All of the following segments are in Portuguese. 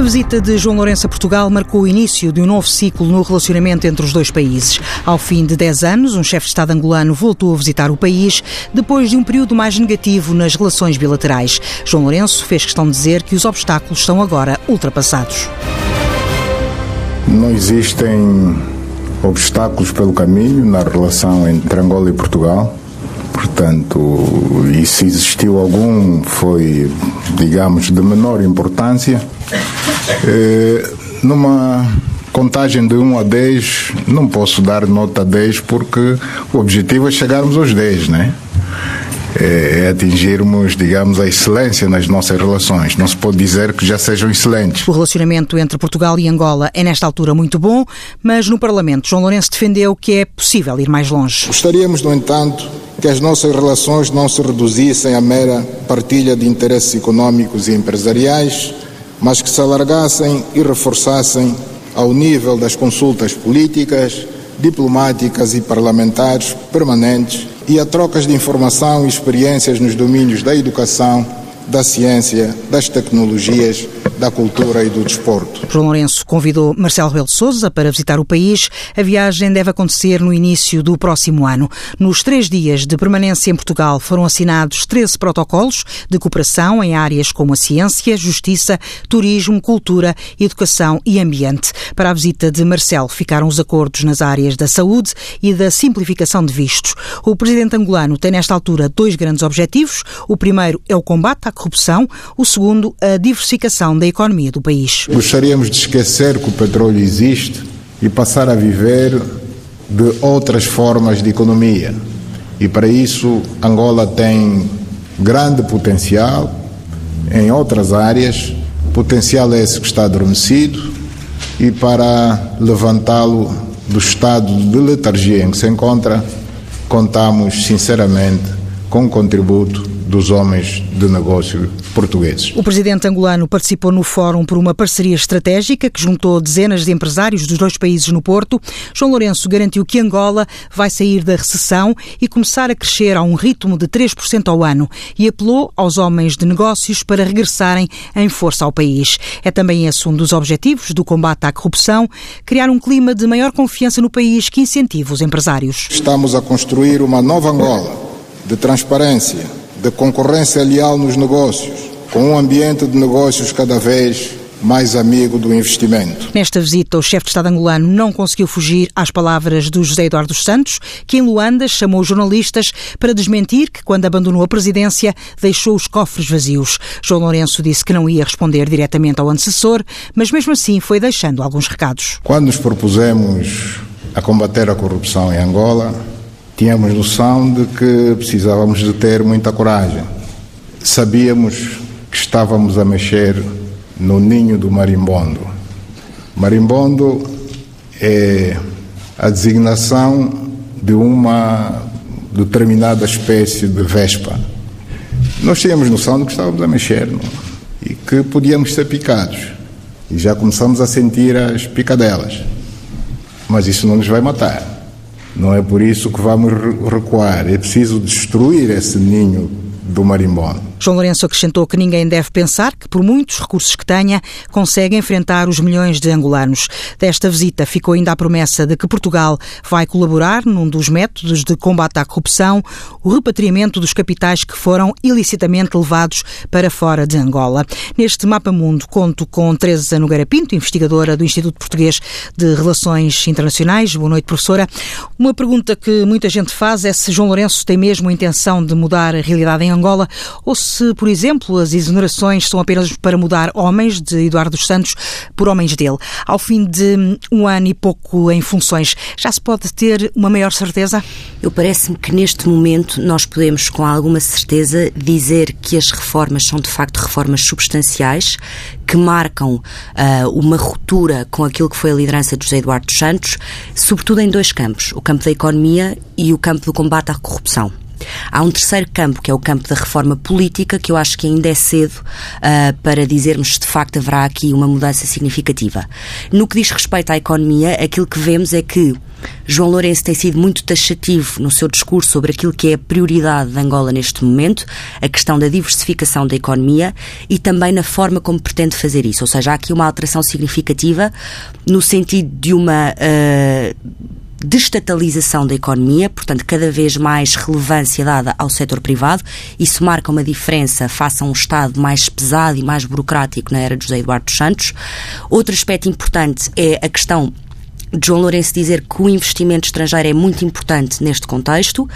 A visita de João Lourenço a Portugal marcou o início de um novo ciclo no relacionamento entre os dois países. Ao fim de 10 anos, um chefe de Estado angolano voltou a visitar o país depois de um período mais negativo nas relações bilaterais. João Lourenço fez questão de dizer que os obstáculos estão agora ultrapassados. Não existem obstáculos pelo caminho na relação entre Angola e Portugal. Portanto, e se existiu algum, foi, digamos, de menor importância. Eh, numa contagem de 1 a 10, não posso dar nota 10 porque o objetivo é chegarmos aos 10, né? É, é atingirmos, digamos, a excelência nas nossas relações. Não se pode dizer que já sejam excelentes. O relacionamento entre Portugal e Angola é, nesta altura, muito bom, mas no Parlamento, João Lourenço defendeu que é possível ir mais longe. Gostaríamos, no entanto, que as nossas relações não se reduzissem à mera partilha de interesses econômicos e empresariais, mas que se alargassem e reforçassem ao nível das consultas políticas, diplomáticas e parlamentares permanentes e a trocas de informação e experiências nos domínios da educação, da ciência, das tecnologias, da cultura e do desporto. João Lourenço convidou Marcelo Rebelo de Sousa para visitar o país. A viagem deve acontecer no início do próximo ano. Nos três dias de permanência em Portugal foram assinados 13 protocolos de cooperação em áreas como a ciência, justiça, turismo, cultura, educação e ambiente. Para a visita de Marcelo ficaram os acordos nas áreas da saúde e da simplificação de vistos. O presidente angolano tem nesta altura dois grandes objetivos. O primeiro é o combate à corrupção, o segundo a diversificação da economia do país. Gostaríamos de esquecer que o petróleo existe e passar a viver de outras formas de economia. E para isso, Angola tem grande potencial em outras áreas, potencial esse que está adormecido, e para levantá-lo do estado de letargia em que se encontra, contamos sinceramente com o contributo dos homens de negócio portugueses. O presidente angolano participou no fórum por uma parceria estratégica que juntou dezenas de empresários dos dois países no Porto. João Lourenço garantiu que Angola vai sair da recessão e começar a crescer a um ritmo de 3% ao ano e apelou aos homens de negócios para regressarem em força ao país. É também esse um dos objetivos do combate à corrupção, criar um clima de maior confiança no país que incentive os empresários. Estamos a construir uma nova Angola de transparência, de concorrência leal nos negócios, com um ambiente de negócios cada vez mais amigo do investimento. Nesta visita, o chefe de Estado angolano não conseguiu fugir às palavras do José Eduardo Santos, que em Luanda chamou jornalistas para desmentir que, quando abandonou a presidência, deixou os cofres vazios. João Lourenço disse que não ia responder diretamente ao antecessor, mas mesmo assim foi deixando alguns recados. Quando nos propusemos a combater a corrupção em Angola, tínhamos noção de que precisávamos de ter muita coragem. Sabíamos que estávamos a mexer no ninho do marimbondo. Marimbondo é a designação de uma determinada espécie de vespa. Nós tínhamos noção de que estávamos a mexer não? e que podíamos ser picados. E já começamos a sentir as picadelas. Mas isso não nos vai matar. Não é por isso que vamos recuar. É preciso destruir esse ninho do marimbondo. João Lourenço acrescentou que ninguém deve pensar que, por muitos recursos que tenha, consegue enfrentar os milhões de angolanos. Desta visita ficou ainda a promessa de que Portugal vai colaborar num dos métodos de combate à corrupção, o repatriamento dos capitais que foram ilicitamente levados para fora de Angola. Neste mapa mundo conto com Teresa Nogueira Pinto, investigadora do Instituto Português de Relações Internacionais. Boa noite, professora. Uma pergunta que muita gente faz é se João Lourenço tem mesmo a intenção de mudar a realidade em Angola ou se se, por exemplo, as exonerações são apenas para mudar homens de Eduardo dos Santos por homens dele. Ao fim de um ano e pouco em funções, já se pode ter uma maior certeza? Eu parece-me que neste momento nós podemos com alguma certeza dizer que as reformas são de facto reformas substanciais que marcam uh, uma ruptura com aquilo que foi a liderança de José Eduardo dos Santos, sobretudo em dois campos, o campo da economia e o campo do combate à corrupção. Há um terceiro campo, que é o campo da reforma política, que eu acho que ainda é cedo uh, para dizermos se de facto haverá aqui uma mudança significativa. No que diz respeito à economia, aquilo que vemos é que João Lourenço tem sido muito taxativo no seu discurso sobre aquilo que é a prioridade de Angola neste momento, a questão da diversificação da economia e também na forma como pretende fazer isso. Ou seja, há aqui uma alteração significativa no sentido de uma. Uh, destatalização da economia, portanto, cada vez mais relevância dada ao setor privado. Isso marca uma diferença face a um Estado mais pesado e mais burocrático na era de José Eduardo Santos. Outro aspecto importante é a questão João Lourenço dizer que o investimento estrangeiro é muito importante neste contexto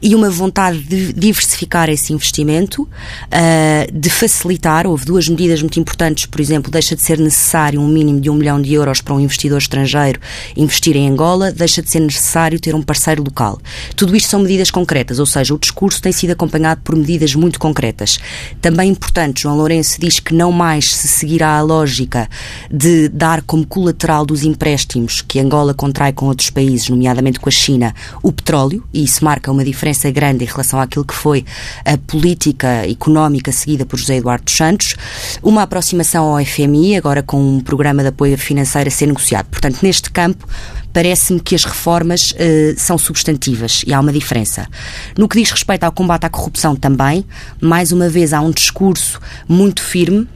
e uma vontade de diversificar esse investimento, uh, de facilitar. Houve duas medidas muito importantes, por exemplo, deixa de ser necessário um mínimo de um milhão de euros para um investidor estrangeiro investir em Angola, deixa de ser necessário ter um parceiro local. Tudo isto são medidas concretas, ou seja, o discurso tem sido acompanhado por medidas muito concretas. Também importante, João Lourenço diz que não mais se seguirá a lógica de dar como colateral dos empréstimos que Angola contrai com outros países, nomeadamente com a China, o petróleo, e isso marca uma diferença grande em relação àquilo que foi a política económica seguida por José Eduardo Santos, uma aproximação ao FMI, agora com um programa de apoio financeiro a ser negociado. Portanto, neste campo, parece-me que as reformas uh, são substantivas e há uma diferença. No que diz respeito ao combate à corrupção também, mais uma vez há um discurso muito firme.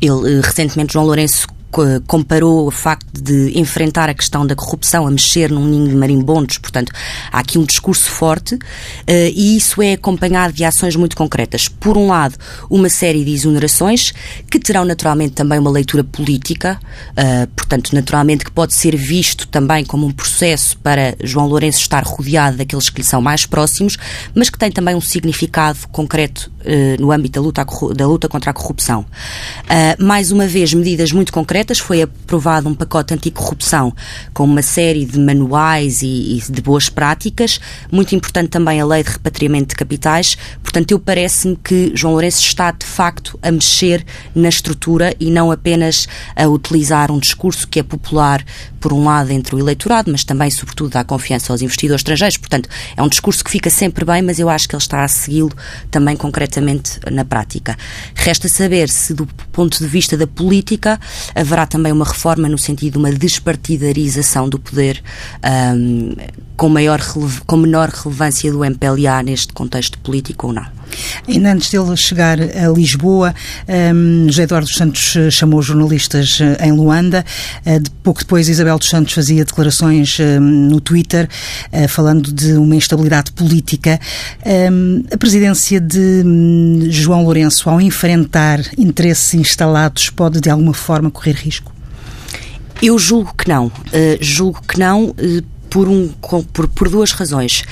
Ele, uh, recentemente, João Lourenço comparou o facto de enfrentar a questão da corrupção a mexer num ninho de marimbondos, portanto, há aqui um discurso forte eh, e isso é acompanhado de ações muito concretas. Por um lado, uma série de exonerações que terão naturalmente também uma leitura política, eh, portanto, naturalmente que pode ser visto também como um processo para João Lourenço estar rodeado daqueles que lhe são mais próximos, mas que tem também um significado concreto eh, no âmbito da luta, da luta contra a corrupção. Mais uma vez, medidas muito concretas foi aprovado um pacote anticorrupção com uma série de manuais e, e de boas práticas. Muito importante também a lei de repatriamento de capitais. Portanto, eu parece-me que João Lourenço está de facto a mexer na estrutura e não apenas a utilizar um discurso que é popular por um lado, entre o eleitorado, mas também, sobretudo, dá confiança aos investidores estrangeiros. Portanto, é um discurso que fica sempre bem, mas eu acho que ele está a segui-lo também concretamente na prática. Resta saber se, do ponto de vista da política, haverá também uma reforma no sentido de uma despartidarização do poder um, com, maior, com menor relevância do MPLA neste contexto político ou não. Ainda antes dele chegar a Lisboa, um, José Eduardo dos Santos eh, chamou jornalistas eh, em Luanda. Uh, de, pouco depois, Isabel dos Santos fazia declarações uh, no Twitter uh, falando de uma instabilidade política. Um, a presidência de um, João Lourenço, ao enfrentar interesses instalados, pode de alguma forma correr risco? Eu julgo que não. julgo que não por, um, por, por duas razões.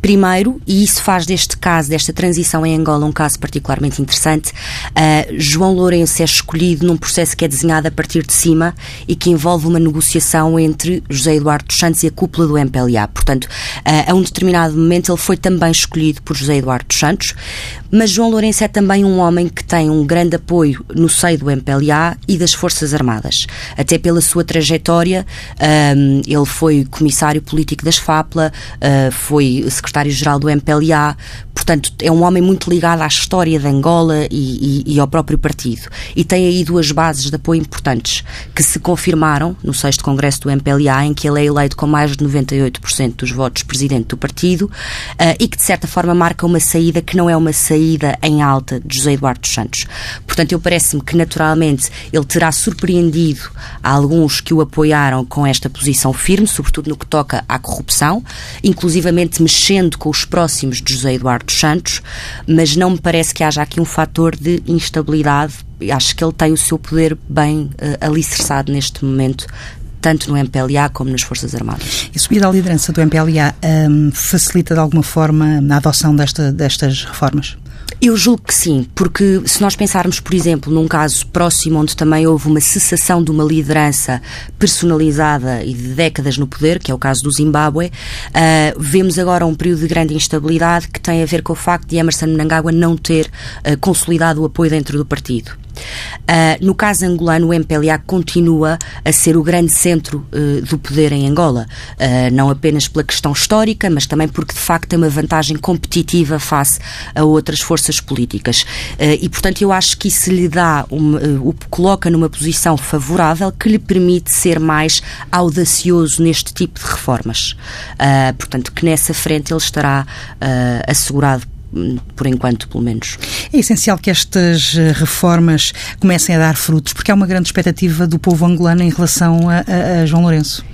Primeiro, e isso faz deste caso, desta transição em Angola, um caso particularmente interessante, uh, João Lourenço é escolhido num processo que é desenhado a partir de cima e que envolve uma negociação entre José Eduardo dos Santos e a cúpula do MPLA. Portanto, uh, a um determinado momento ele foi também escolhido por José Eduardo dos Santos, mas João Lourenço é também um homem que tem um grande apoio no seio do MPLA e das Forças Armadas. Até pela sua trajetória, um, ele foi comissário político das FAPLA, uh, foi secretário-geral do MPLA, portanto, é um homem muito ligado à história de Angola e, e, e, ao próprio partido. E tem aí duas bases de apoio importantes que se confirmaram no 6 Congresso do MPLA, em que ele é eleito com mais de 98% dos votos presidente do partido uh, e que, de certa forma, marca uma saída que não é uma saída em alta de José Eduardo dos Santos. Portanto, eu parece-me que naturalmente ele terá surpreendido alguns que o apoiaram com esta posição firme, sobretudo no que toca à corrupção, inclusivamente mexendo com os próximos de José Eduardo dos Santos, mas não me parece que haja aqui um fator de instabilidade. Acho que ele tem o seu poder bem uh, alicerçado neste momento tanto no MPLA como nas Forças Armadas. E subir à liderança do MPLA um, facilita de alguma forma a adoção desta, destas reformas? Eu julgo que sim, porque se nós pensarmos, por exemplo, num caso próximo onde também houve uma cessação de uma liderança personalizada e de décadas no poder, que é o caso do Zimbábue, uh, vemos agora um período de grande instabilidade que tem a ver com o facto de Emerson Mnangagwa não ter uh, consolidado o apoio dentro do partido. Uh, no caso angolano, o MPLA continua a ser o grande centro uh, do poder em Angola, uh, não apenas pela questão histórica, mas também porque de facto tem uma vantagem competitiva face a outras forças políticas. e portanto, eu acho que isso lhe dá, o coloca numa posição favorável que lhe permite ser mais audacioso neste tipo de reformas. portanto, que nessa frente ele estará assegurado por enquanto, pelo menos. É essencial que estas eh, reformas comecem a dar frutos, porque há uma grande expectativa do povo angolano em relação a, a, a João Lourenço.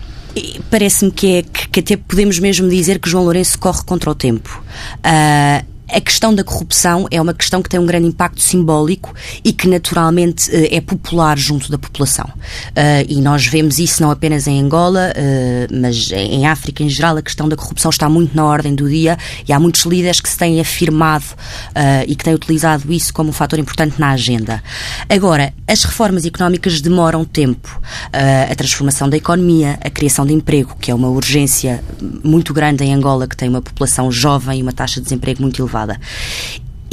Parece-me que, é, que, que, até podemos mesmo dizer que João Lourenço corre contra o tempo. Uh, a questão da corrupção é uma questão que tem um grande impacto simbólico e que naturalmente eh, é popular junto da população. Uh, e nós vemos isso não apenas em Angola, uh, mas em África em geral, a questão da corrupção está muito na ordem do dia e há muitos líderes que se têm afirmado e que têm utilizado isso como um fator importante na agenda. Agora, as reformas económicas demoram tempo. a transformação da economia, a criação de emprego, que é uma urgência muito grande em Angola, que tem uma população jovem e uma taxa de desemprego muito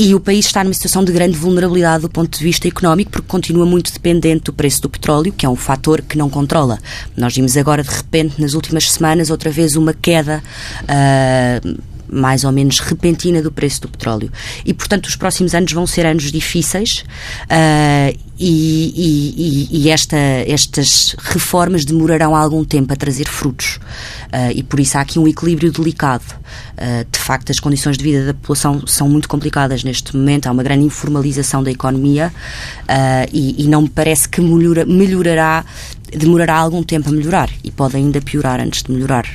e o país está numa situação de grande vulnerabilidade do ponto de vista económico, porque continua muito dependente do preço do petróleo, que é um fator que não controla. Nós vimos agora, de repente, nas últimas semanas, outra vez uma queda. Uh, mais ou menos repentina do preço do petróleo. E, portanto, os próximos anos vão ser anos difíceis uh, e, e, e esta, estas reformas demorarão algum tempo a trazer frutos. Uh, e por isso há aqui um equilíbrio delicado. Uh, de facto, as condições de vida da população são muito complicadas neste momento, há uma grande informalização da economia e, e, não me parece que melhora, melhorará demorará algum tempo a melhorar e pode ainda piorar antes de melhorar.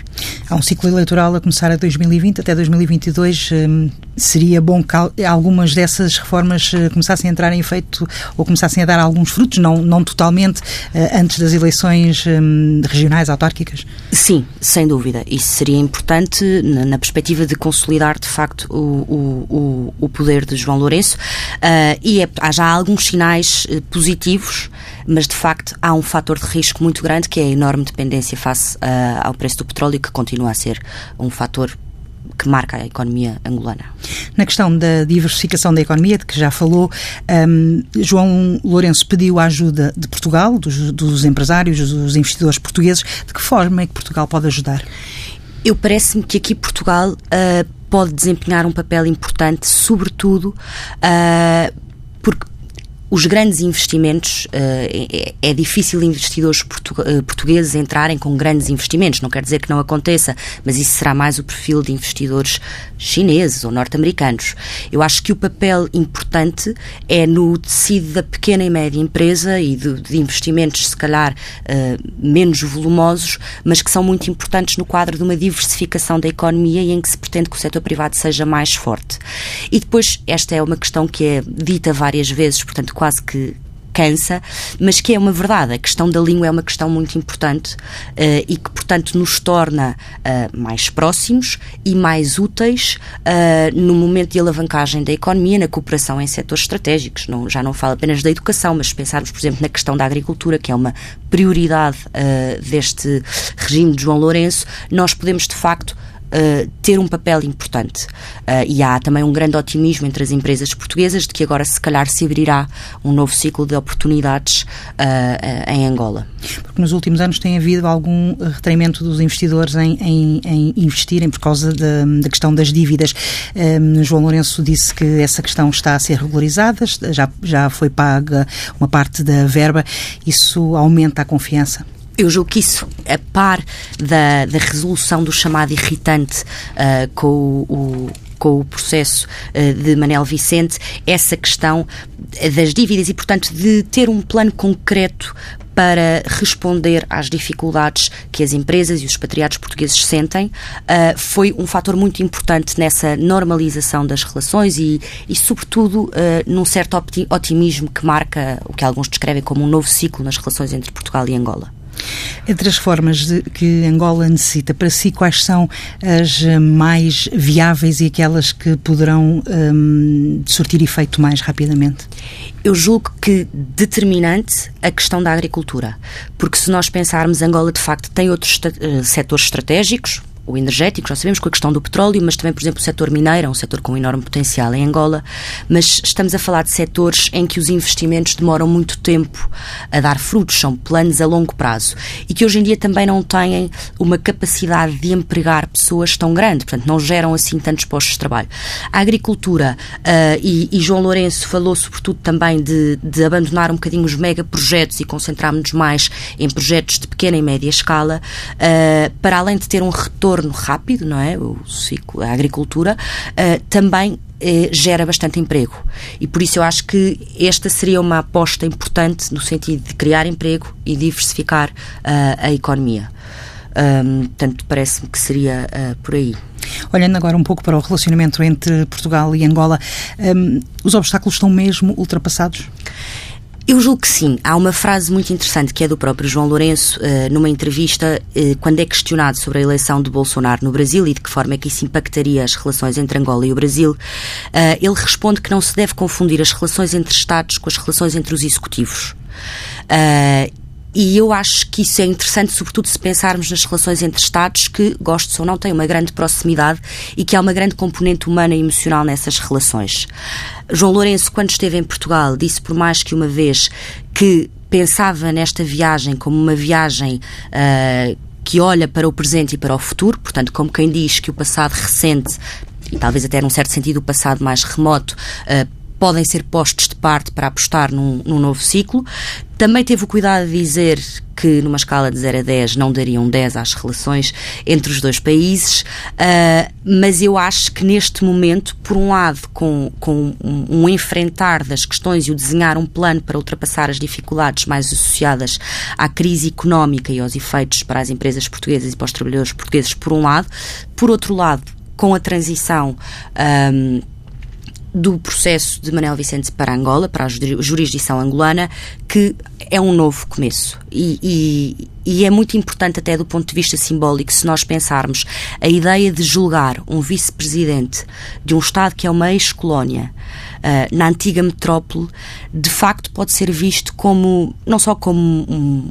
Há um ciclo eleitoral a começar a 2020 até 2022. Hum, seria bom que algumas dessas reformas eh, começassem a entrar em efeito ou começassem a dar alguns frutos, não, não totalmente, eh, antes das eleições hum, regionais, autárquicas? Sim, sem dúvida. Isso seria importante na, perspectiva de consolidar, de facto, o, o, o poder de João Lourenço. Uh, e é, há já alguns sinais positivos, mas de facto há um fator de risco muito grande que é a enorme dependência face uh, ao preço do petróleo, que continua a ser um fator que marca a economia angolana. Na questão da diversificação da economia, de que já falou, um, João Lourenço pediu a ajuda de Portugal, dos, dos, empresários, dos investidores portugueses. De que forma é que Portugal pode ajudar? Eu parece-me que aqui Portugal uh, pode desempenhar um papel importante, sobretudo uh, porque os grandes investimentos, uh, é, é, difícil investidores uh, portugueses entrarem com grandes investimentos. Não quer dizer que não aconteça, mas isso será mais o perfil de investidores chineses ou norte-americanos. Eu acho que o papel importante é no tecido da pequena e média empresa e de, de investimentos, se calhar, uh, menos volumosos, mas que são muito importantes no quadro de uma diversificação da economia e em que se pretende que o setor privado seja mais forte. E depois, esta é uma questão que é dita várias vezes, portanto, quase que cansa, mas que é uma verdade. A questão da língua é uma questão muito importante uh, e que, portanto, nos torna uh, mais próximos e mais úteis uh, no momento de alavancagem da economia, na cooperação em setores estratégicos. Não, já não falo apenas da educação, mas pensarmos, por exemplo, na questão da agricultura, que é uma prioridade deste regime de João Lourenço, nós podemos, de facto, uh, ter um papel importante. Uh, e há também um grande otimismo entre as empresas portuguesas de que agora, se calhar, se abrirá um novo ciclo de oportunidades uh, em Angola. Porque nos últimos anos tem havido algum retraimento dos investidores em, em, em investirem por causa da, da questão das dívidas. Um, João Lourenço disse que essa questão está a ser regularizada, já, já foi paga uma parte da verba. Isso aumenta a confiança? Eu julgo que isso, a par da, da resolução do chamado irritante uh, com o, com o processo uh, de Manel Vicente, essa questão das dívidas e, portanto, de ter um plano concreto para responder às dificuldades que as empresas e os expatriados portugueses sentem, uh, foi um fator muito importante nessa normalização das relações e, e sobretudo, num certo otimismo que marca o que alguns descrevem como um novo ciclo nas relações entre Portugal e Angola. Entre as formas de, que Angola necessita, para si, quais são as mais viáveis e aquelas que poderão um, surtir efeito mais rapidamente? Eu julgo que determinante a questão da agricultura, porque se nós pensarmos, Angola de facto tem outros uh, setores estratégicos, o energético, já sabemos, com a questão do petróleo, mas também, por exemplo, o setor mineiro, é um setor com enorme potencial em Angola, mas estamos a falar de setores em que os investimentos demoram muito tempo a dar frutos, são planos a longo prazo e que hoje em dia também não têm uma capacidade de empregar pessoas tão grande, portanto, não geram assim tantos postos de trabalho. A agricultura, uh, e, e, João Lourenço falou sobretudo também de, de abandonar um bocadinho os megaprojetos e concentrarmos-nos mais em projetos de pequena e média escala, uh, para além de ter um retorno rápido, não é? O ciclo, a agricultura, uh, também eh, gera bastante emprego. E por isso eu acho que esta seria uma aposta importante no sentido de criar emprego e diversificar uh, a economia. Um, portanto, parece-me que seria por aí. Olhando agora um pouco para o relacionamento entre Portugal e Angola, um, os obstáculos estão mesmo ultrapassados? Eu julgo que sim. Há uma frase muito interessante que é do próprio João Lourenço, uh, numa entrevista, uh, quando é questionado sobre a eleição de Bolsonaro no Brasil e de que forma é que isso impactaria as relações entre Angola e o Brasil, uh, ele responde que não se deve confundir as relações entre Estados com as relações entre os executivos. E eu acho que isso é interessante, sobretudo se pensarmos nas relações entre Estados, que, gostos ou não, têm uma grande proximidade e que há uma grande componente humana e emocional nessas relações. João Lourenço, quando esteve em Portugal, disse por mais que uma vez que pensava nesta viagem como uma viagem. Uh, que olha para o presente e para o futuro, portanto, como quem diz que o passado recente e talvez até num certo sentido o passado mais remoto, uh, podem ser postos de parte para apostar num, num, novo ciclo. Também teve o cuidado de dizer que numa escala de 0 a 10 não dariam 10 às relações entre os dois países, uh, mas eu acho que neste momento, por um lado, com, com um, enfrentar das questões e o desenhar um plano para ultrapassar as dificuldades mais associadas à crise económica e aos efeitos para as empresas portuguesas e para os trabalhadores portugueses, por um lado, por outro lado, com a transição. Um, ah, do processo de Manuel Vicente para Angola, para a jurisdição angolana, que é um novo começo. E, e, e, é muito importante, até do ponto de vista simbólico, se nós pensarmos a ideia de julgar um vice-presidente de um Estado que é uma ex-colónia uh, na antiga metrópole, de facto pode ser visto como, não só como um,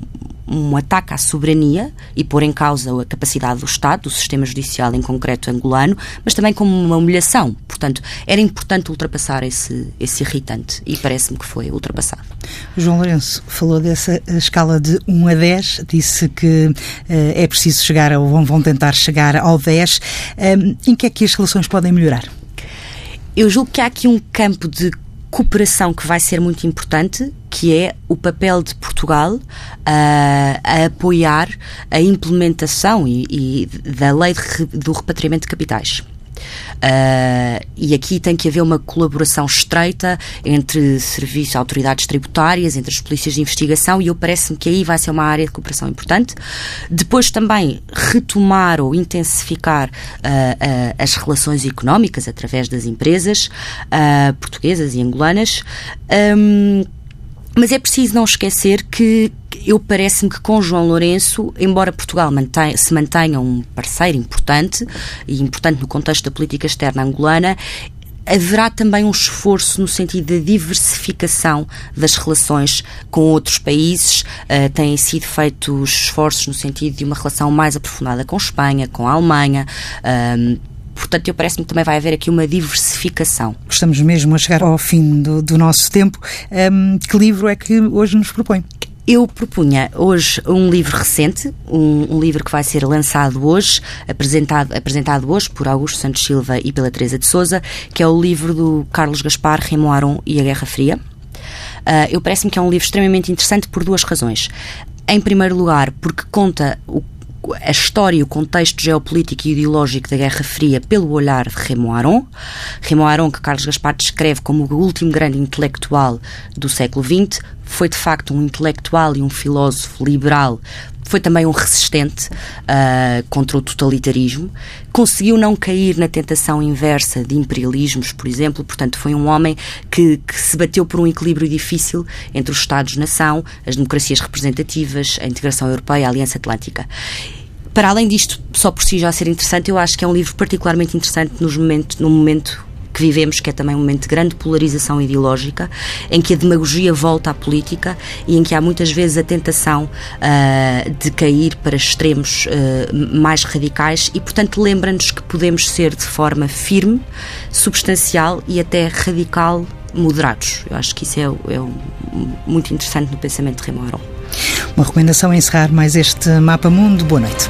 um ataque à soberania e pôr em causa a capacidade do Estado, do sistema judicial em concreto angolano, mas também como uma humilhação. Portanto, era importante ultrapassar esse, esse irritante e parece-me que foi ultrapassado. João Lourenço falou dessa escala de 1 a 10, disse que uh, é preciso chegar, ou vão tentar chegar ao 10. Um, em que é que as relações podem melhorar? Eu julgo que há aqui um campo de cooperação que vai ser muito importante, que é o papel de Portugal uh, a apoiar a implementação e, e da lei de, do repatriamento de capitais. Uh, e aqui tem que haver uma colaboração estreita entre serviços, autoridades tributárias, entre as polícias de investigação, e eu parece-me que aí vai ser uma área de cooperação importante. Depois também retomar ou intensificar uh, as relações económicas através das empresas portuguesas e angolanas. Um, mas é preciso não esquecer que eu parece-me que com João Lourenço, embora Portugal mantenha, se mantenha um parceiro importante e importante no contexto da política externa angolana, haverá também um esforço no sentido da diversificação das relações com outros países. Uh, têm sido feitos esforços no sentido de uma relação mais aprofundada com Espanha, com a Alemanha. Uh, Portanto, eu parece-me que também vai haver aqui uma diversificação. Estamos mesmo a chegar ao fim do, do nosso tempo. Um, que livro é que hoje nos propõe? Eu propunha hoje um livro recente, um, um, livro que vai ser lançado hoje, apresentado, apresentado hoje por Augusto Santos Silva e pela Teresa de Souza, que é o livro do Carlos Gaspar, Raymond Aron e a Guerra Fria. Uh, eu parece-me que é um livro extremamente interessante por duas razões. Em primeiro lugar, porque conta o a história e o contexto geopolítico e ideológico da Guerra Fria pelo olhar de Raymond Aron. Raymond Aron, que Carlos Gaspar descreve como o último grande intelectual do século XX, foi de facto um intelectual e um filósofo liberal. Foi também um resistente uh, contra o totalitarismo, conseguiu não cair na tentação inversa de imperialismos, por exemplo, portanto, foi um homem que, que se bateu por um equilíbrio difícil entre os Estados-nação, as democracias representativas, a integração europeia, a Aliança Atlântica. Para além disto, só por si já ser interessante, eu acho que é um livro particularmente interessante nos momento, no momento que vivemos, que é também um momento de grande polarização ideológica, em que a demagogia volta à política e em que há muitas vezes a tentação uh, de cair para extremos uh, mais radicais e, portanto, lembra-nos que podemos ser de forma firme, substancial e até radical moderados. Eu acho que isso é, é muito interessante no pensamento de Remo Uma recomendação a encerrar mais este Mapa Mundo. Boa noite.